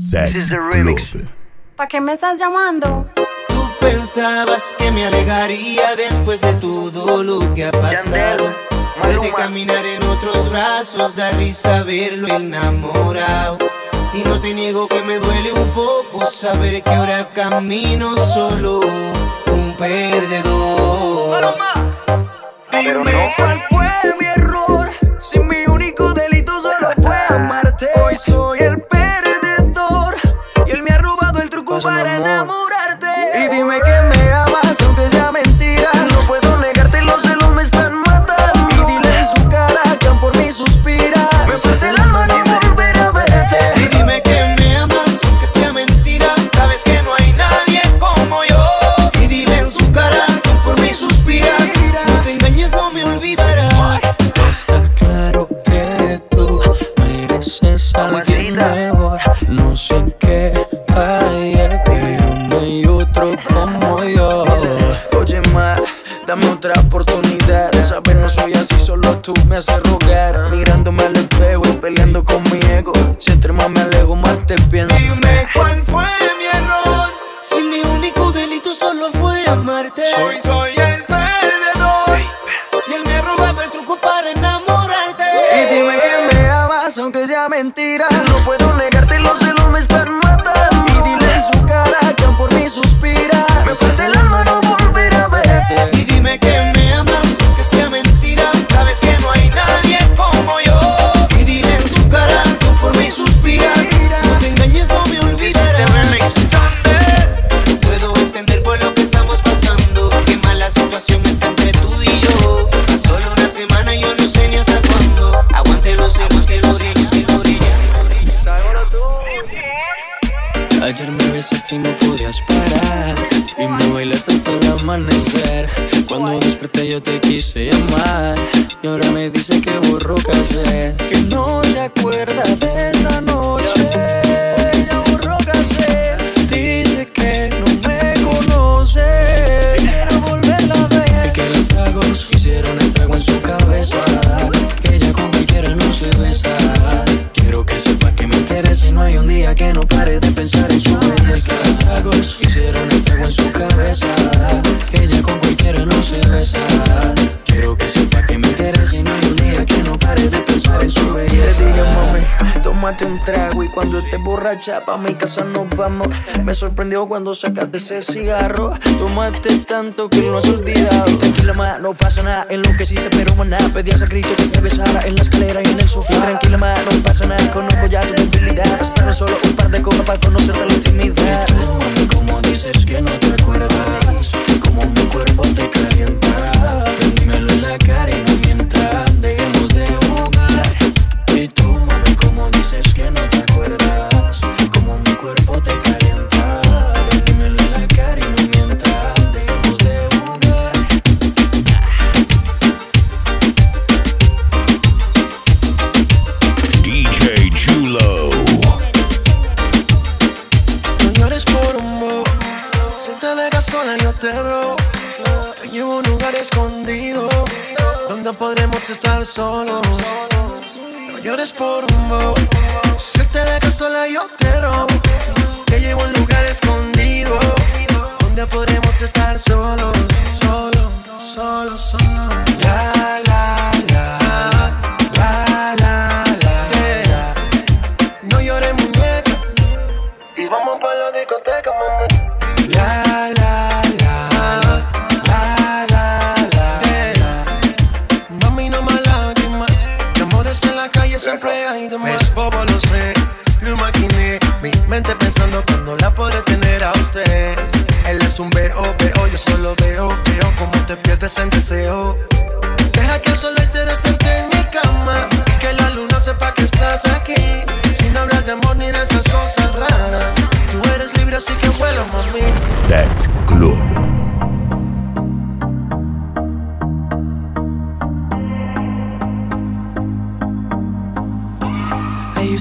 Set Club. ¿Para qué me estás llamando? Tú pensabas que me alegaría después de todo lo que ha pasado. Verte caminar en otros brazos, da risa verlo enamorado. Y no te niego que me duele un poco saber que ahora camino solo, un perdedor. Dime cuál fue mi error, si mi único delito solo fue amarte. Hoy soy el amor. Cuando estés borracha pa' mi casa nos vamos. Me sorprendió cuando sacaste ese cigarro. Tomaste tanto que lo has olvidado. Tranquila, ma, no pasa nada. En lo que hiciste, pero más nada. Pedías a grito que te besara en la escalera y en el sofá. Tranquila, ma, no pasa nada. Conozco ya tu debilidad. Bastaron solo un par de copas para conocerte la intimidad. Y tú, dices que no te acuerdas. Como mi cuerpo te calienta. Dímelo en la cara y no mientras. Dejas sola, yo te robo. Te llevo a un lugar escondido donde podremos estar solos. No llores por un bobo. Si te dejas sola, yo te robo. Te llevo a un lugar escondido donde podremos estar solos, solos, solos, solos. La, la. La, hay de más. Es bobo, lo sé. Lo imaginé. Mi mente pensando cuando la podré tener a usted. Él es un veo, veo. Yo solo veo, veo cómo te pierdes en deseo. Deja que el sol te despierte en mi cama Y que la luna sepa que estás aquí Sin hablar de amor ni de esas cosas raras Tú eres libre así que vuela mami Set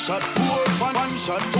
Shot, shot. One, one shot, two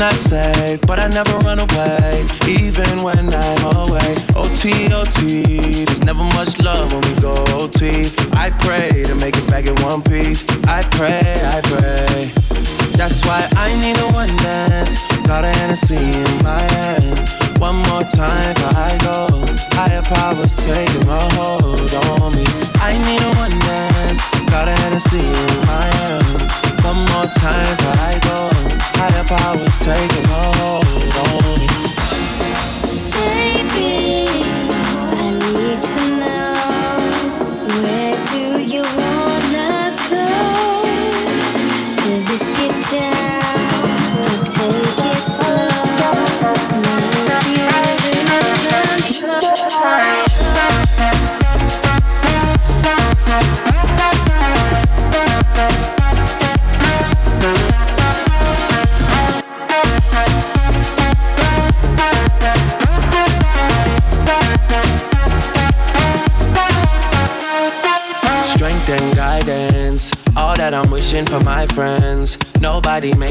not safe, but I never run away, even when I'm away. OT, OT, there's never much love when we go OT. I pray to make it back in one piece. I pray, I pray. That's why I need a one dance. Got a Hennessy in my hand. One more time I go. Higher powers taking my home.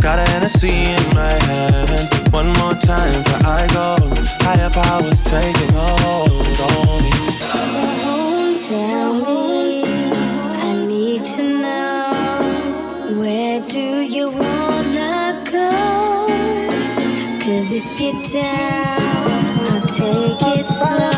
Got a Hennessy in my hand. One more time before I go. Higher powers taking a hold on me. Tell me, I need to know where do you wanna go? If you're down, I'll take it slow.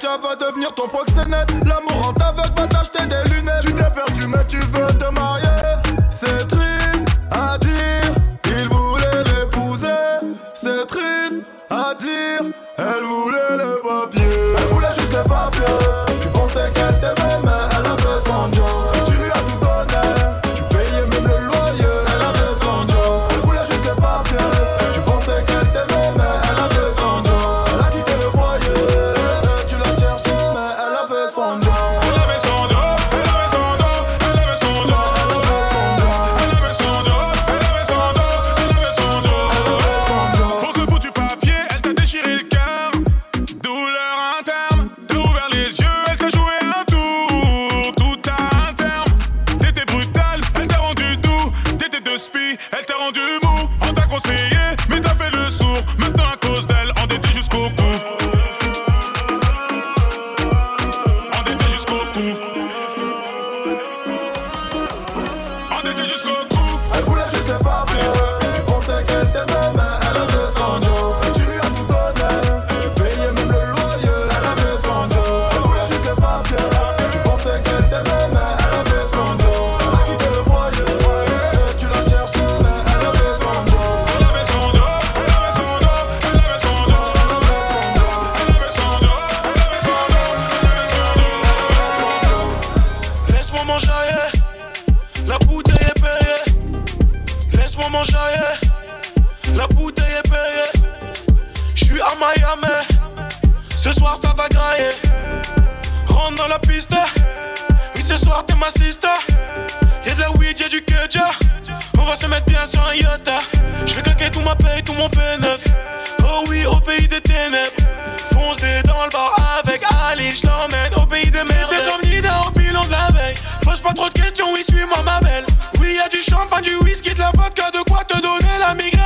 Katja va devenir ton proxénète. L'amour en aveugle va Ce soir, ça va grailler. Rentre dans la piste. Oui, ce soir, t'es ma sister. Y'a de la weed, y'a du kedja. On va se mettre bien sur un yacht. Je vais claquer tout ma paye, tout mon P9. Oh oui, au pays des ténèbres. Foncez dans le bar avec Ali. Je au pays des merdes. T'es Nida au bilan de la veille. Pose pas trop de questions, oui, suis-moi ma belle. Oui, y'a du champagne, du whisky, de la vodka. De quoi te donner la migraine?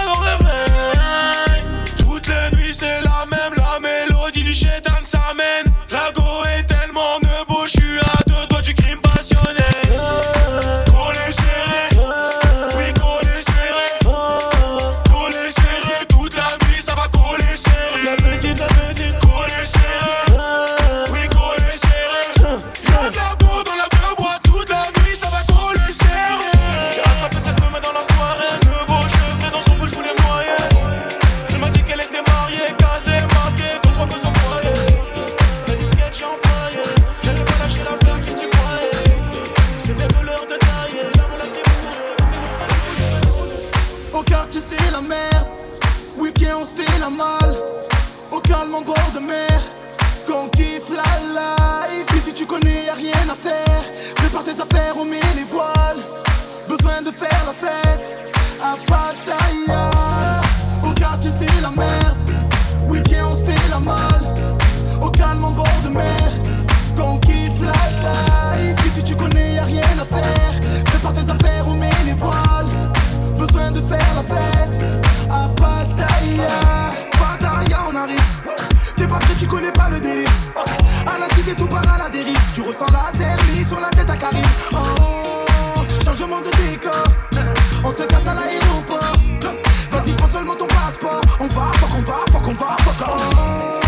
tu connais pas le délire. À la cité, tout part à la dérive. Tu ressens la zerlie sur la tête à Karim. Oh, oh, changement de décor. On se casse à l'aéroport. Vas-y, prends seulement ton passeport. On va, fuck, on va, fuck, on va, fuck, oh. oh.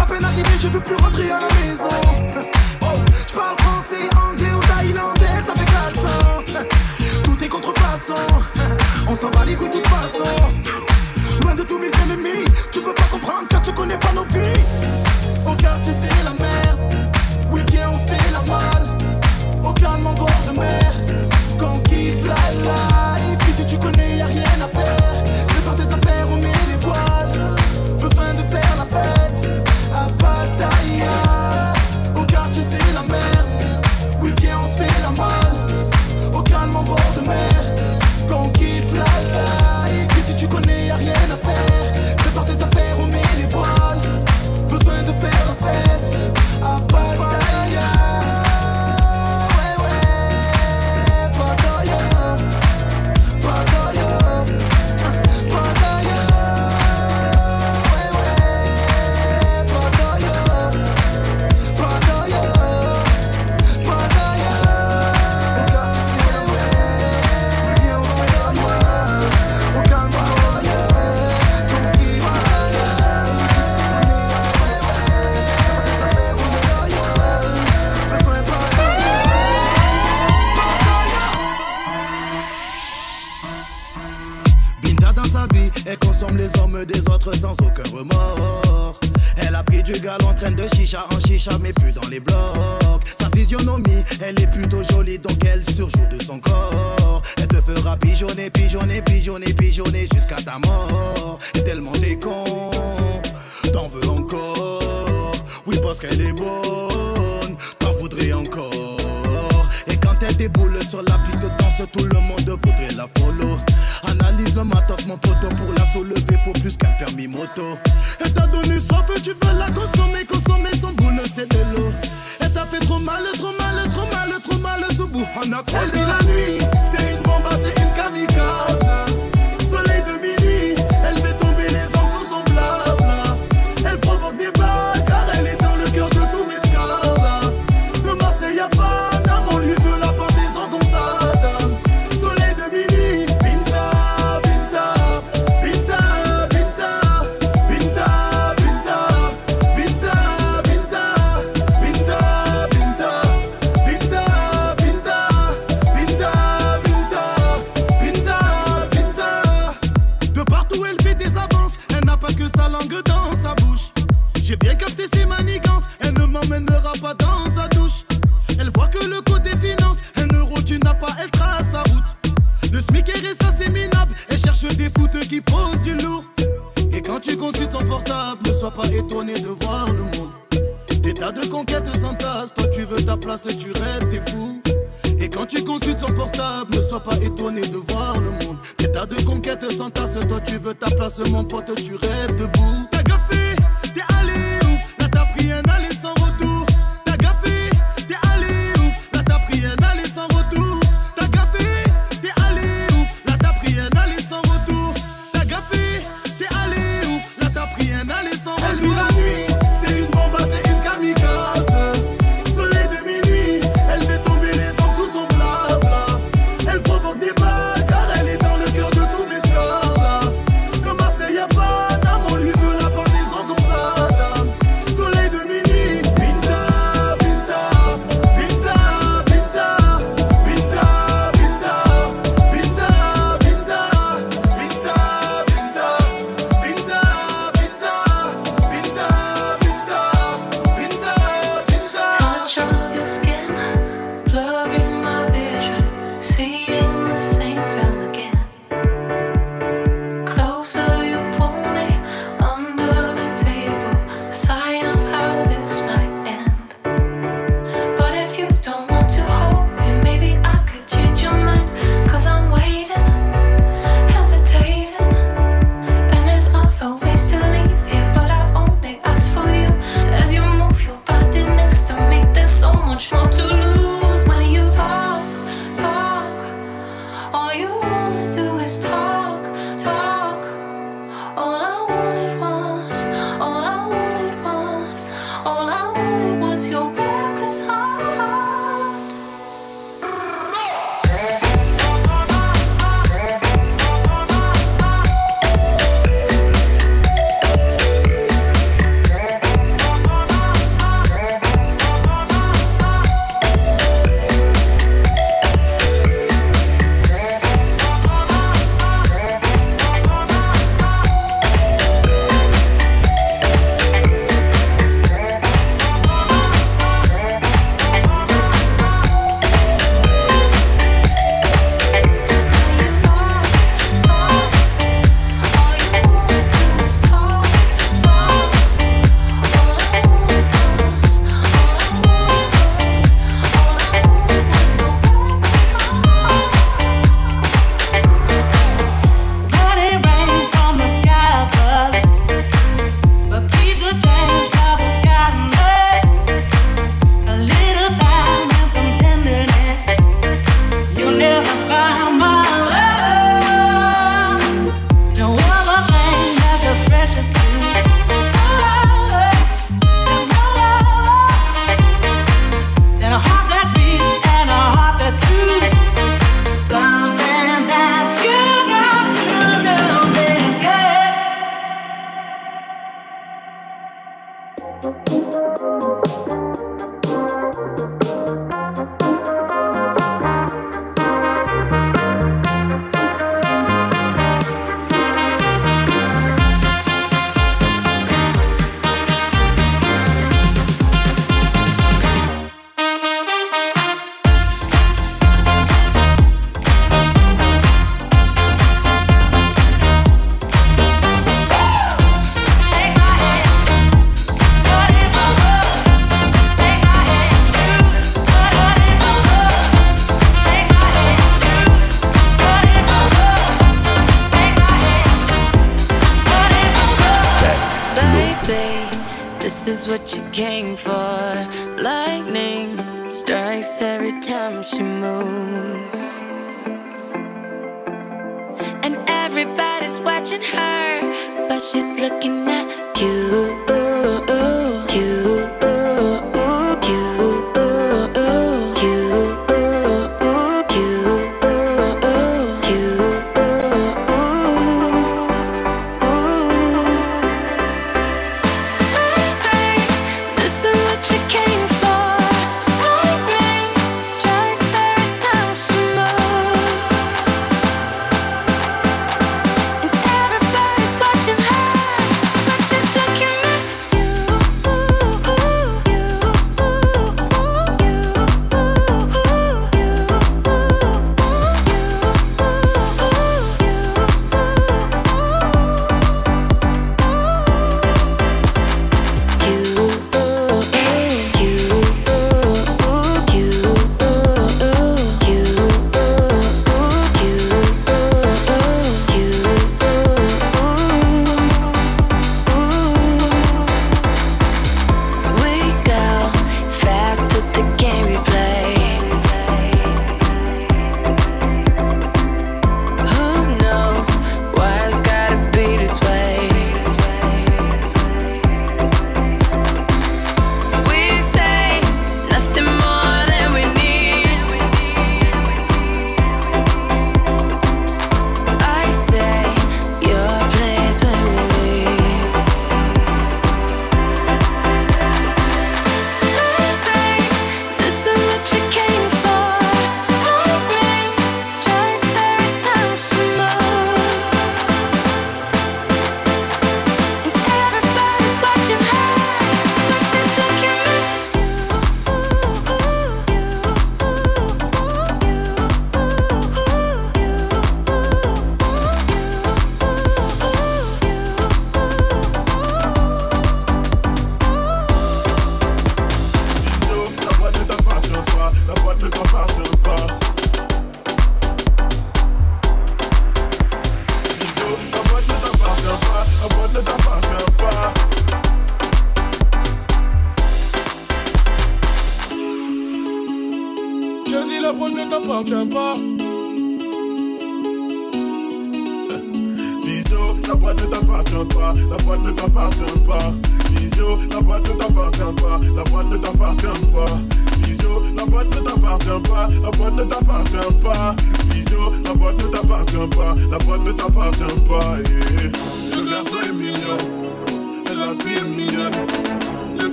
À peine arrivé, je veux plus rentrer à la maison. Oh, je français, anglais ou thaïlandais, ça fait 400. Tout est contrefaçon. On s'en va les couilles de toute façon comprendre car tu connais pas nos vies. Au quartier, c'est la merde. Oui, viens, on fait la malle. Aucun membre de mer. Remords. Elle a pris du gal en train de chicha en chicha, mais plus dans les blocs. Sa physionomie, elle est plutôt jolie, donc elle surjoue de son corps. Elle te fera pigeonner, pigeonner, pigeonner, pigeonner jusqu'à ta mort. Et tellement t'es con, t'en veux encore. Oui, parce qu'elle est bonne, t'en voudrais encore. Et quand elle déboule sur la piste danse, tout le monde voudrait la follow. Analyse le matos, mon poteau, pour la soulever, faut plus qu'un permis moto. Elle t'a donné soif, tu veux la consommer, consommer son boule, c'est de l'eau. Elle t'a fait trop mal, trop mal, trop mal, trop mal, ce bout, on a Elle la nuit, c'est une bombe, c'est une kamikaze. Pas étonné de voir le monde. Des tas de conquêtes s'entassent, toi tu veux ta place et tu rêves des fous. Et quand tu consultes son portable, ne sois pas étonné de voir le monde. Des tas de conquêtes s'entassent, toi tu veux ta place, mon pote, tu rêves debout.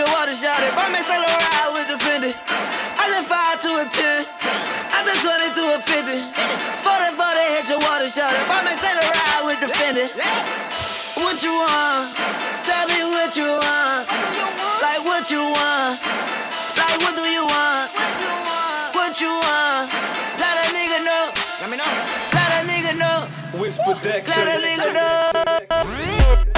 your water shot it. Bought me solo ride with the Fendi. I just five to a 10. I just 20 to a 50. 40 40 hit your water shot it. Bought me solo ride with the Fendi. What you want? Tell me what you want. Like what you want? Like what do you want? What you want? Let a nigga know. Let me know. Let a nigga know. Whisper that. Let a nigga know.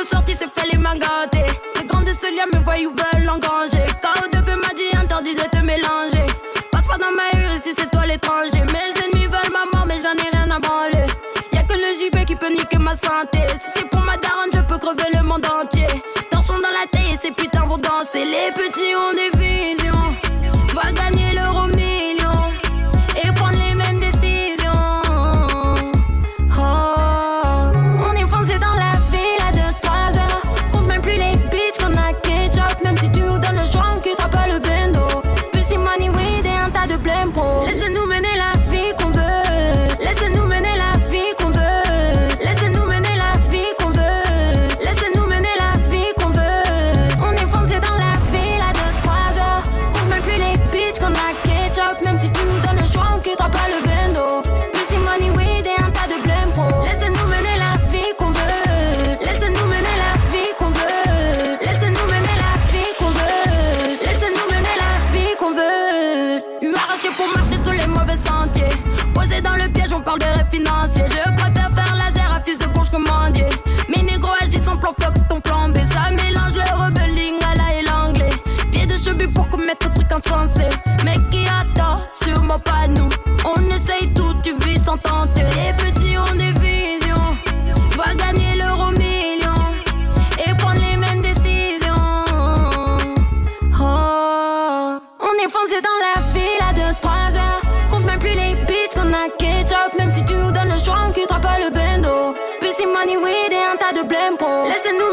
Nos sorties se fait les mains gâtées. Les grands de ce lien me voient ou laissez-nous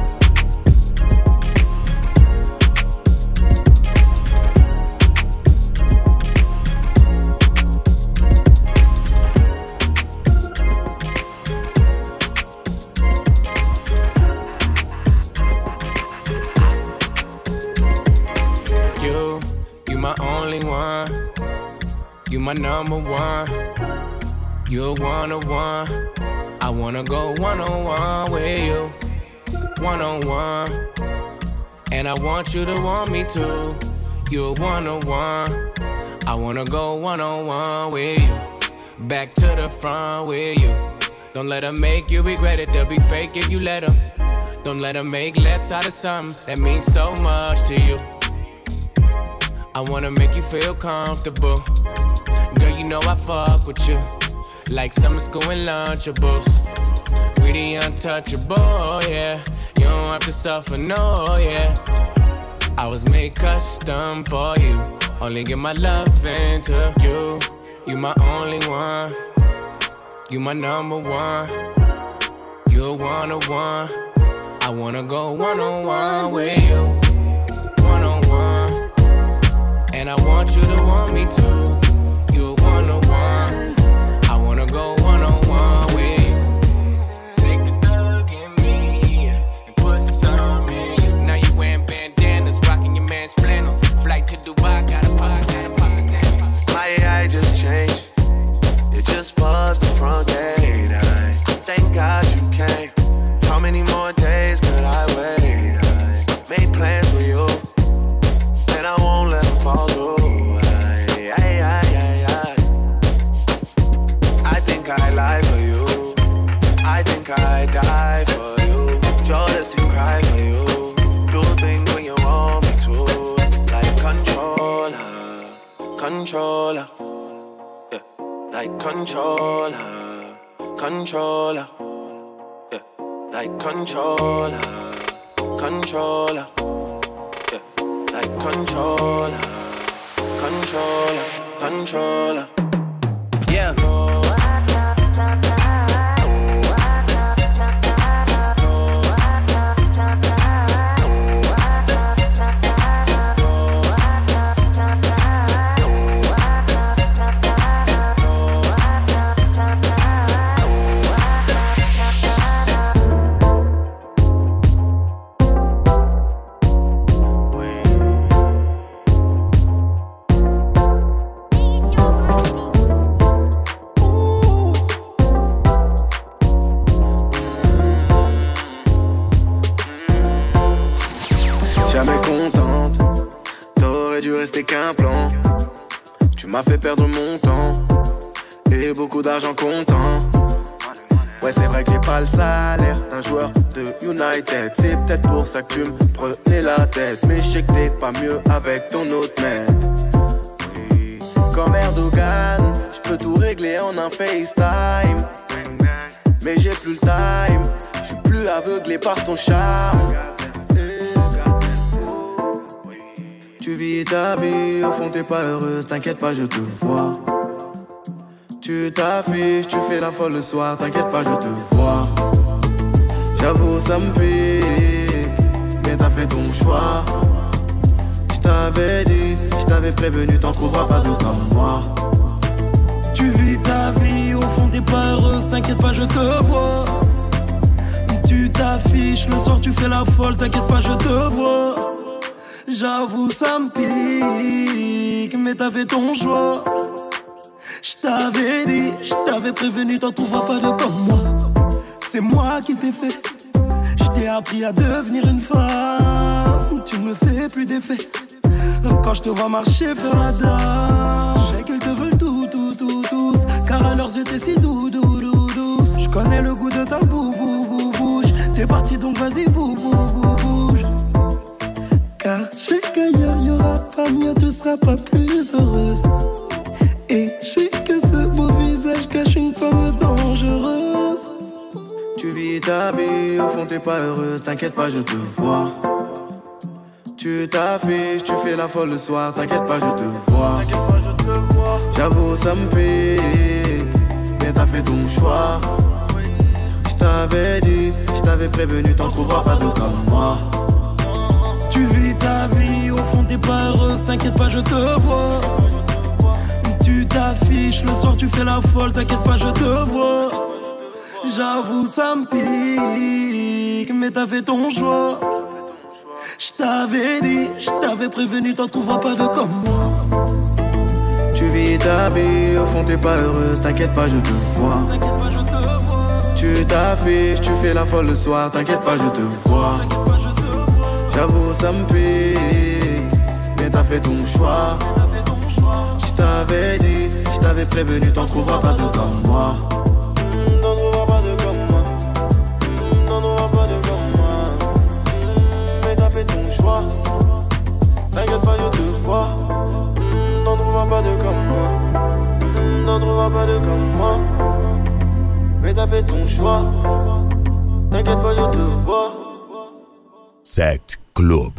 Only one. You my number one. You're one on one. I wanna go one on one with you. One on one. And I want you to want me too. You're one on one. I wanna go one on one with you. Back to the front with you. Don't let them make you regret it. They'll be fake if you let them. Don't let them make less out of something that means so much to you. I wanna make you feel comfortable. Girl, you know I fuck with you. Like summer school and lunchables. We the untouchable, yeah. You don't have to suffer, no, yeah. I was made custom for you. Only give my love into you. You my only one. You my number one. You're one on one. I wanna go one on one with you. And I want you to want me too. You're one on one. I wanna go one on one with you. Take the thug in me and put some in you. Now you wearing bandanas, rocking your man's flannels. Flight to Dubai, got a pocket, got a pocket, My AI just changed. It just buzzed the front gate. I thank God you came. Controller, controller, yeah, like controller, controller, yeah, like controller, controller, controller, yeah. D'argent comptant. Ouais, c'est vrai que j'ai pas le salaire d'un joueur de United. C'est peut-être pour ça que tu me prenais la tête. Mais je sais que t'es pas mieux avec ton autre mec. Comme Erdogan, je peux tout régler en un FaceTime. Mais j'ai plus le time, je suis plus aveuglé par ton charme. Tu vis ta vie, au fond t'es pas heureuse, t'inquiète pas, je te vois. Tu t'affiches, tu fais la folle le soir, t'inquiète pas, je te vois. J'avoue, ça me fait, mais t'as fait ton choix. Je t'avais dit, je t'avais prévenu, t'en trouveras pas de comme moi. Tu vis ta vie, au fond t'es pas t'inquiète pas, je te vois. Tu t'affiches, le soir tu fais la folle, t'inquiète pas, je te vois. J'avoue, ça me pique, mais t'as fait ton choix. Je t'avais dit, je t'avais prévenu, t'en trouveras pas de comme moi. C'est moi qui t'ai fait. Je t'ai appris à devenir une femme. Tu me fais plus d'effet. Quand je te vois marcher faire la dame, je sais qu'ils te veulent tout, tout, tout, tous. Car à leurs yeux, t'es si doux, doux, doux, douce. Je connais le goût de ta bou, bou, bou, bouche. T'es parti donc vas-y, bou, bou, bou, bouge. Car je sais qu'ailleurs y aura pas mieux, tu seras pas plus heureuse. Tu vis ta vie, au fond t'es pas heureuse, t'inquiète pas, je te vois. Tu t'affiches, tu fais la folle le soir, t'inquiète pas, je te vois. J'avoue, ça me fait, mais t'as fait ton choix. Je t'avais dit, je t'avais prévenu, t'en trouveras pas de comme moi. Tu vis ta vie, au fond t'es pas heureuse, t'inquiète pas, je te vois. Tu t'affiches, le soir tu fais la folle, t'inquiète pas, je te vois. J'avoue, ça me pique, mais t'as fait ton choix. Je t'avais dit, je t'avais prévenu, t'en trouveras pas de comme moi. Tu vis ta vie, au fond t'es pas heureuse, t'inquiète pas, je te vois. Tu t'affiches, tu fais la folle le soir, t'inquiète pas, je te vois. J'avoue, ça me pique, mais t'as fait ton choix. Je t'avais dit, je t'avais prévenu, t'en trouveras pas de comme moi. Pas de comme moi. Mais t'as fait ton choix. T'inquiète pas, je te vois. Set Club.